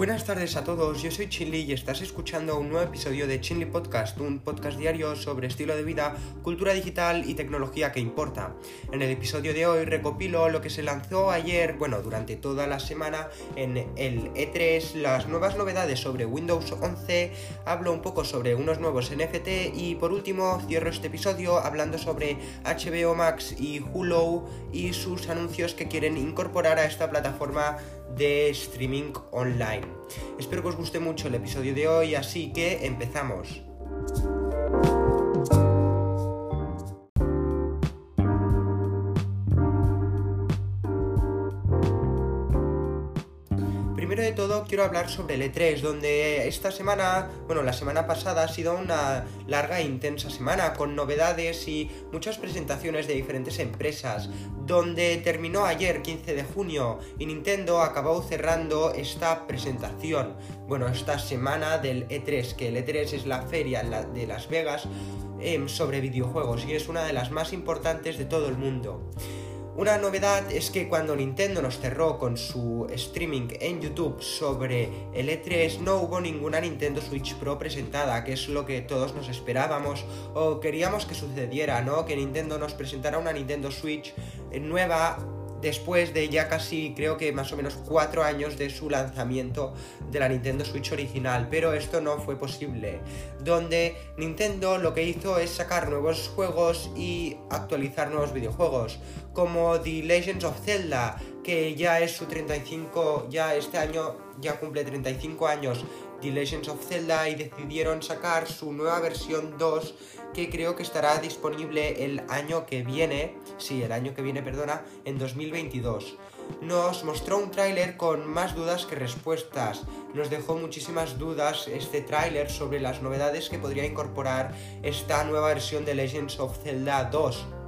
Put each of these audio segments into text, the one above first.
Buenas tardes a todos, yo soy Chinli y estás escuchando un nuevo episodio de Chinli Podcast, un podcast diario sobre estilo de vida, cultura digital y tecnología que importa. En el episodio de hoy recopilo lo que se lanzó ayer, bueno, durante toda la semana en el E3, las nuevas novedades sobre Windows 11, hablo un poco sobre unos nuevos NFT y por último cierro este episodio hablando sobre HBO Max y Hulu y sus anuncios que quieren incorporar a esta plataforma de streaming online. Espero que os guste mucho el episodio de hoy, así que empezamos. Hablar sobre el E3, donde esta semana, bueno, la semana pasada ha sido una larga e intensa semana con novedades y muchas presentaciones de diferentes empresas, donde terminó ayer 15 de junio y Nintendo acabó cerrando esta presentación, bueno, esta semana del E3, que el E3 es la feria de Las Vegas em, sobre videojuegos y es una de las más importantes de todo el mundo. Una novedad es que cuando Nintendo nos cerró con su streaming en YouTube sobre el E3 no hubo ninguna Nintendo Switch Pro presentada, que es lo que todos nos esperábamos o queríamos que sucediera, ¿no? Que Nintendo nos presentara una Nintendo Switch nueva después de ya casi creo que más o menos cuatro años de su lanzamiento de la Nintendo Switch original, pero esto no fue posible, donde Nintendo lo que hizo es sacar nuevos juegos y actualizar nuevos videojuegos, como The Legends of Zelda, que ya es su 35, ya este año ya cumple 35 años The Legends of Zelda y decidieron sacar su nueva versión 2 que creo que estará disponible el año que viene, sí, el año que viene, perdona, en 2022. Nos mostró un tráiler con más dudas que respuestas. Nos dejó muchísimas dudas este tráiler sobre las novedades que podría incorporar esta nueva versión de Legends of Zelda 2.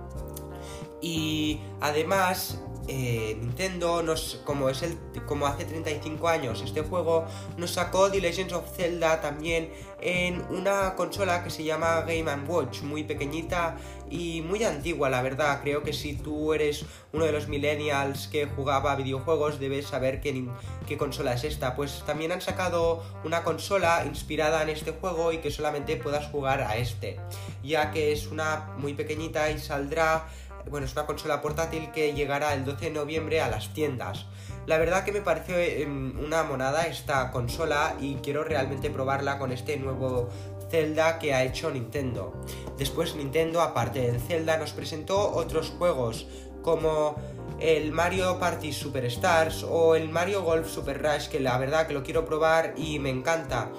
Y además eh, Nintendo, nos, como, es el, como hace 35 años este juego, nos sacó The Legends of Zelda también en una consola que se llama Game Watch, muy pequeñita y muy antigua, la verdad. Creo que si tú eres uno de los millennials que jugaba videojuegos, debes saber qué, qué consola es esta. Pues también han sacado una consola inspirada en este juego y que solamente puedas jugar a este, ya que es una muy pequeñita y saldrá bueno, es una consola portátil que llegará el 12 de noviembre a las tiendas. La verdad que me pareció em, una monada esta consola y quiero realmente probarla con este nuevo Zelda que ha hecho Nintendo. Después Nintendo, aparte del Zelda, nos presentó otros juegos como el Mario Party Superstars o el Mario Golf Super Rush, que la verdad que lo quiero probar y me encanta.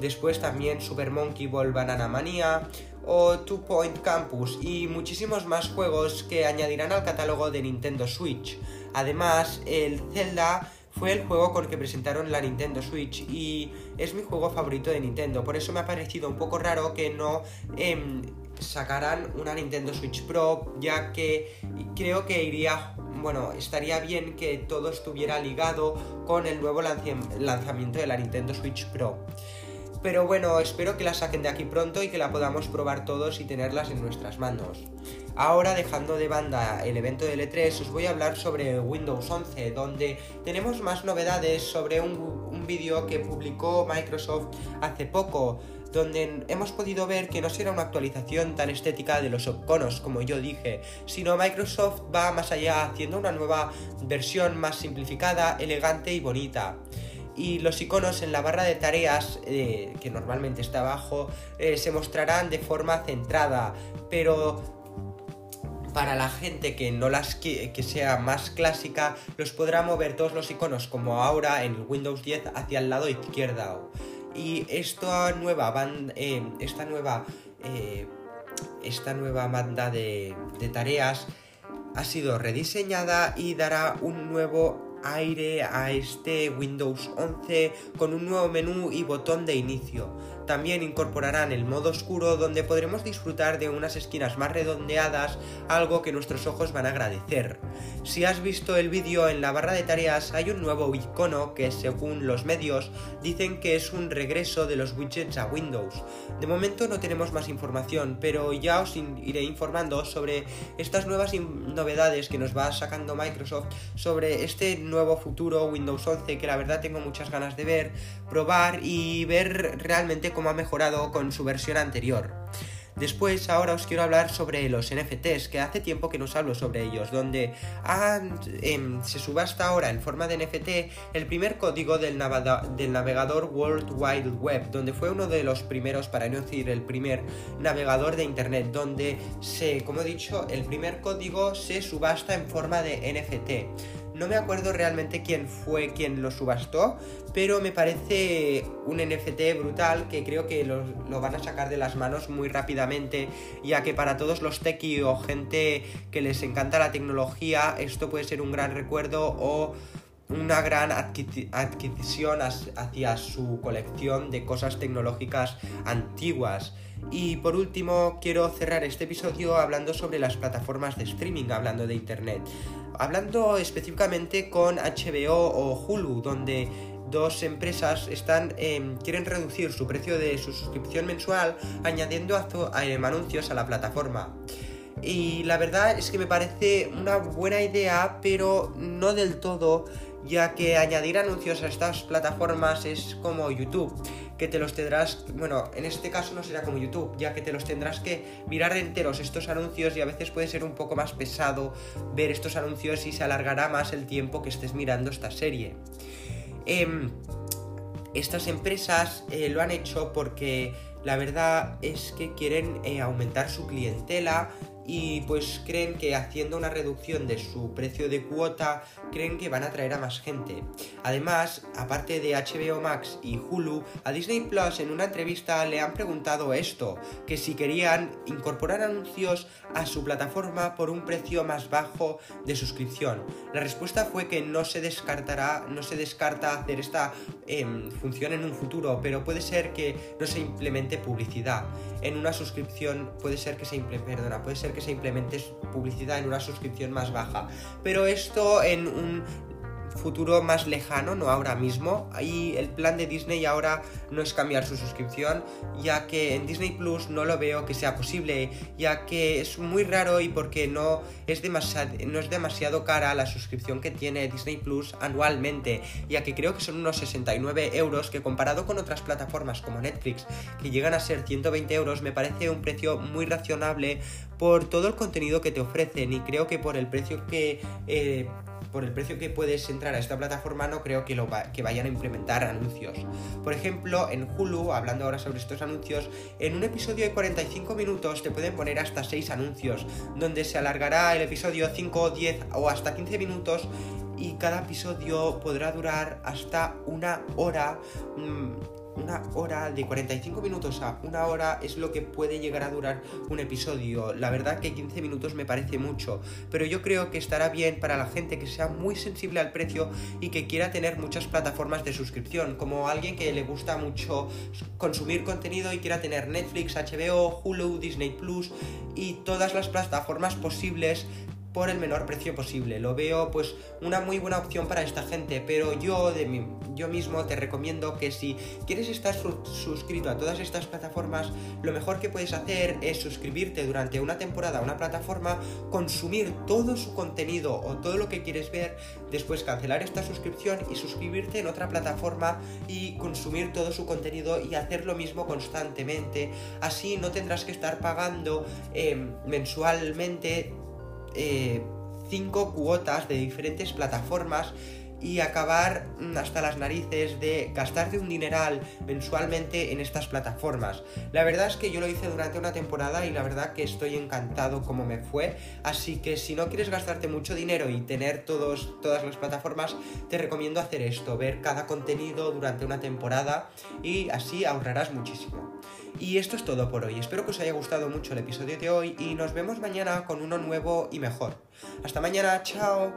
Después también Super Monkey Ball Banana Mania, o Two Point Campus y muchísimos más juegos que añadirán al catálogo de Nintendo Switch. Además, el Zelda fue el juego con el que presentaron la Nintendo Switch y es mi juego favorito de Nintendo. Por eso me ha parecido un poco raro que no em, sacaran una Nintendo Switch Pro, ya que creo que iría, bueno, estaría bien que todo estuviera ligado con el nuevo lanzamiento de la Nintendo Switch Pro. Pero bueno, espero que la saquen de aquí pronto y que la podamos probar todos y tenerlas en nuestras manos. Ahora, dejando de banda el evento del E3, os voy a hablar sobre Windows 11, donde tenemos más novedades sobre un, un vídeo que publicó Microsoft hace poco, donde hemos podido ver que no será una actualización tan estética de los iconos como yo dije, sino Microsoft va más allá haciendo una nueva versión más simplificada, elegante y bonita y los iconos en la barra de tareas, eh, que normalmente está abajo, eh, se mostrarán de forma centrada, pero para la gente que no las que, que, sea más clásica, los podrá mover todos los iconos como ahora en el Windows 10 hacia el lado izquierdo. Y esta nueva banda, eh, esta nueva, esta nueva banda de, de tareas ha sido rediseñada y dará un nuevo aire a este Windows 11 con un nuevo menú y botón de inicio. También incorporarán el modo oscuro donde podremos disfrutar de unas esquinas más redondeadas, algo que nuestros ojos van a agradecer. Si has visto el vídeo en la barra de tareas hay un nuevo icono que según los medios dicen que es un regreso de los widgets a Windows. De momento no tenemos más información, pero ya os iré informando sobre estas nuevas novedades que nos va sacando Microsoft sobre este nuevo futuro Windows 11 que la verdad tengo muchas ganas de ver, probar y ver realmente cómo ha mejorado con su versión anterior. Después, ahora os quiero hablar sobre los NFTs, que hace tiempo que nos hablo sobre ellos, donde em, se subasta ahora en forma de NFT el primer código del, del, navegador World Wide Web, donde fue uno de los primeros, para no decir el primer navegador de Internet, donde se, como he dicho, el primer código se subasta en forma de NFT. No me acuerdo realmente quién fue quien lo subastó, pero me parece un NFT brutal que creo que lo, van a sacar de las manos muy rápidamente, ya que para todos los tequi o gente que les encanta la tecnología, esto puede ser un gran recuerdo o una gran adquisición hacia su colección de cosas tecnológicas antiguas. Y por último, quiero cerrar este episodio hablando sobre las plataformas de streaming, hablando de Internet. Hablando específicamente con HBO o Hulu, donde dos empresas están, em, quieren reducir su precio de su suscripción mensual añadiendo em, anuncios a la plataforma. Y la verdad es que me parece una buena idea, pero no del todo, ya que añadir anuncios a estas plataformas es como YouTube que te los tendrás, bueno, en este caso no será como YouTube, ya que te los tendrás que mirar enteros estos anuncios y a veces puede ser un poco más pesado ver estos anuncios y se alargará más el tiempo que estés mirando esta serie. Em, estas empresas eh, lo han hecho porque la verdad es que quieren eh, aumentar su clientela, y pues creen que haciendo una reducción de su precio de cuota creen que van a atraer a más gente. Además, aparte de HBO Max y Hulu, a Disney Plus en una entrevista le han preguntado esto, que si querían incorporar anuncios a su plataforma por un precio más bajo de suscripción. La respuesta fue que no se descartará, no se descarta hacer esta em, función en un futuro, pero puede ser que no se implemente publicidad en una suscripción, puede ser que se implemente, perdona, puede ser que se implemente publicidad en una suscripción más baja. Pero esto en un futuro más lejano, no ahora mismo. Y el plan de Disney ahora no es cambiar su suscripción, ya que en Disney Plus no lo veo que sea posible, ya que es muy raro y porque no es, demasiado, no es demasiado cara la suscripción que tiene Disney Plus anualmente, ya que creo que son unos 69 euros, que comparado con otras plataformas como Netflix, que llegan a ser 120 euros, me parece un precio muy racionable por todo el contenido que te ofrecen y creo que por el precio que... Eh, por el precio que puedes entrar a esta plataforma no creo que, lo que vayan a implementar anuncios. Por ejemplo, en Hulu, hablando ahora sobre estos anuncios, en un episodio de 45 minutos te pueden poner hasta 6 anuncios, donde se alargará el episodio 5, 10 o hasta 15 minutos y cada episodio podrá durar hasta una hora. Mm, una hora de 45 minutos a una hora es lo que puede llegar a durar un episodio. La verdad que 15 minutos me parece mucho, pero yo creo que estará bien para la gente que sea muy sensible al precio y que quiera tener muchas plataformas de suscripción, como alguien que le gusta mucho consumir contenido y quiera tener Netflix, HBO, Hulu, Disney Plus y todas las plataformas posibles por el menor precio posible. Lo veo pues una muy buena opción para esta gente, pero yo de mi, yo mismo te recomiendo que si quieres estar suscrito a todas estas plataformas, lo mejor que puedes hacer es suscribirte durante una temporada a una plataforma, consumir todo su contenido o todo lo que quieres ver, después cancelar esta suscripción y suscribirte en otra plataforma y consumir todo su contenido y hacer lo mismo constantemente. Así no tendrás que estar pagando em, mensualmente eh, cinco cuotas de diferentes plataformas y acabar mm, hasta las narices de gastarte un dineral mensualmente en estas plataformas. La verdad es que yo lo hice durante una temporada y la verdad que estoy encantado como me fue, así que si no quieres gastarte mucho dinero y tener todos, todas las plataformas, te recomiendo hacer esto, ver cada contenido durante una temporada y así ahorrarás muchísimo. Y esto es todo por hoy, espero que os haya gustado mucho el episodio de hoy y nos vemos mañana con uno nuevo y mejor. Hasta mañana, chao.